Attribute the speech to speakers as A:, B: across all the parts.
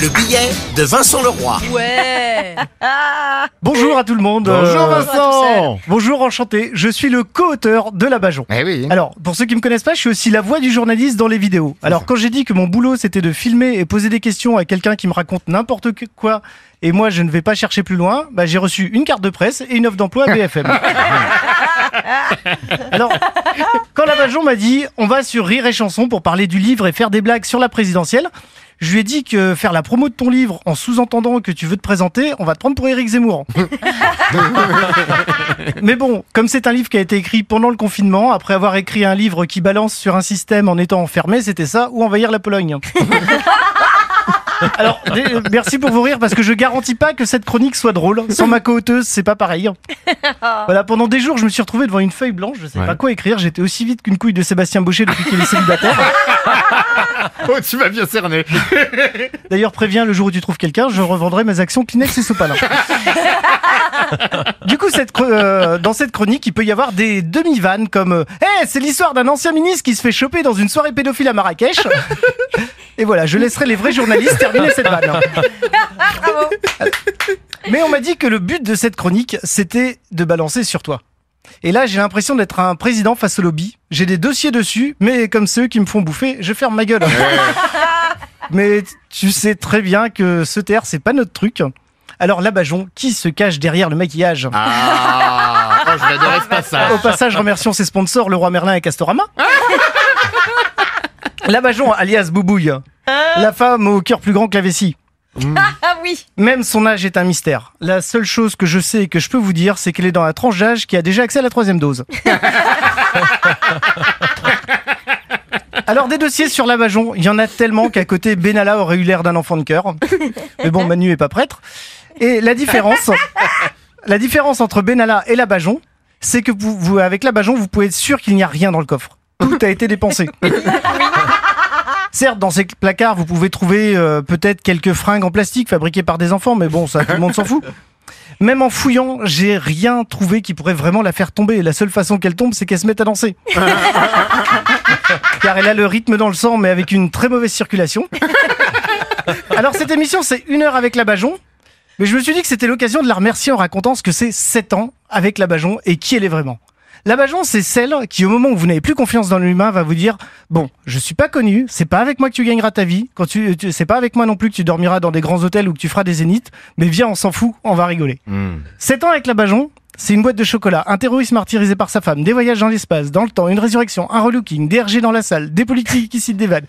A: Le billet de Vincent Leroy.
B: Ouais.
C: Bonjour à tout le monde.
D: Bonjour
C: Euh,
D: Vincent
C: Bonjour, enchanté. Je suis le co-auteur de La Bajon.
D: Eh oui.
C: Alors, pour ceux qui me connaissent pas, je suis aussi la voix du journaliste dans les vidéos. Alors, quand j'ai dit que mon boulot c'était de filmer et poser des questions à quelqu'un qui me raconte n'importe que- quoi, et moi je ne vais pas chercher plus loin, bah, j'ai reçu une carte de presse et une offre d'emploi à BFM. Alors, quand la Bajon m'a dit on va sur Rire et Chanson pour parler du livre et faire des blagues sur la présidentielle, je lui ai dit que faire la promo de ton livre en sous-entendant que tu veux te présenter, on va te prendre pour Éric Zemmour. Mais bon, comme c'est un livre qui a été écrit pendant le confinement, après avoir écrit un livre qui balance sur un système en étant enfermé, c'était ça, ou envahir la Pologne. Alors, merci pour vos rires, parce que je garantis pas que cette chronique soit drôle. Sans ma co-auteuse, c'est pas pareil. Voilà, pendant des jours, je me suis retrouvé devant une feuille blanche, je sais
D: Ouais.
C: pas quoi écrire, j'étais aussi vite qu'une couille de Sébastien Baucher depuis qu'il est célibataire.
D: Oh, tu m'as bien cerné.
C: D'ailleurs, préviens, le jour où tu trouves quelqu'un, je revendrai mes actions Kleenex et Sopalin. du coup, cette, euh, dans cette chronique, il peut y avoir des demi-vannes comme euh, Eh, c'est l'histoire d'un ancien ministre qui se fait choper dans une soirée pédophile à Marrakech. Et voilà, je laisserai les vrais journalistes terminer cette vanne. Mais on m'a dit que le but de cette chronique, c'était de balancer sur toi. Et là, j'ai l'impression d'être un président face au lobby. J'ai des dossiers dessus, mais comme ceux qui me font bouffer, je ferme ma gueule. mais tu sais très bien que ce TR, c'est pas notre truc. Alors, la Bajon, qui se cache derrière le maquillage
D: Ah, oh, je vais adorer ce passage.
C: Au passage, remercions ses sponsors, le roi Merlin et Castorama. la Bajon, alias Boubouille. La femme au cœur plus grand que la vessie.
B: Ah oui.
C: Même son âge est un mystère. La seule chose que je sais et que je peux vous dire, c'est qu'elle est dans la tranche d'âge qui a déjà accès à la troisième dose. Alors des dossiers sur la Bajon, il y en a tellement qu'à côté Benalla aurait eu l'air d'un enfant de cœur. Mais bon, Manu est pas prêtre. Et la différence, la différence entre Benalla et la Bajon, c'est que vous, vous- avec la Bajon, vous pouvez être sûr qu'il n'y a rien dans le coffre. Tout a été dépensé. Certes, dans ces placards, vous pouvez trouver euh, peut-être quelques fringues en plastique fabriquées par des enfants, mais bon, ça, tout le monde s'en fout. Même en fouillant, j'ai rien trouvé qui pourrait vraiment la faire tomber. La seule façon qu'elle tombe, c'est qu'elle se mette à danser. Car elle a le rythme dans le sang, mais avec une très mauvaise circulation. Alors, cette émission, c'est une heure avec la Bajon. Mais je me suis dit que c'était l'occasion de la remercier en racontant ce que c'est 7 ans avec la Bajon et qui elle est vraiment. La Bajon, c'est celle qui, au moment où vous n'avez plus confiance dans l'humain, va vous dire Bon, je suis pas connu, c'est pas avec moi que tu gagneras ta vie, quand tu, tu- c'est pas avec moi non plus que tu dormiras dans des grands hôtels ou que tu feras des zéniths, mais viens, on s'en fout, on va rigoler.
D: Hmm.
C: 7 ans avec la Bajon, c'est une boîte de chocolat, un terroriste martyrisé par sa femme, des voyages dans l'espace, dans le temps, une résurrection, un relooking, des RG dans la salle, des politiques qui citent des vannes,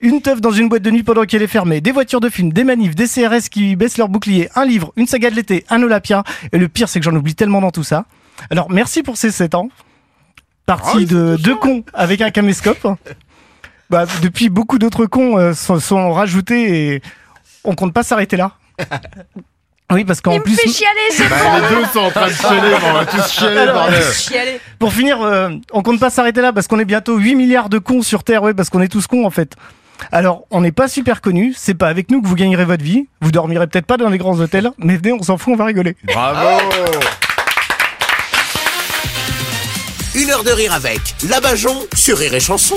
C: une teuf dans une boîte de nuit pendant qu'elle est fermée, des voitures de film, des manifs, des CRS qui baissent leur bouclier, un livre, une saga de l'été, un Olympia, et le pire c'est que j'en oublie tellement dans tout ça. Alors merci pour ces 7 ans. Parti de deux cons avec un caméscope. Bah, depuis, beaucoup d'autres cons euh, sont, sont rajoutés et on compte pas s'arrêter là. Oui, parce qu'en
B: me
C: plus,
B: fait chialer ce
D: Bah, les deux sont en train de chialer, on va tous chialer,
C: Alors,
D: bordel.
B: Chialer.
C: pour finir, euh, on compte pas s'arrêter là parce qu'on est bientôt 8 milliards de cons sur Terre, ouais, parce qu'on est tous cons en fait. Alors, on n'est pas super connus, c'est pas avec nous que vous gagnerez votre vie, vous dormirez peut-être pas dans les grands hôtels, mais venez, on s'en fout, on va rigoler.
D: Bravo.
A: Une heure de rire avec la Bajon sur Rire et Chanson.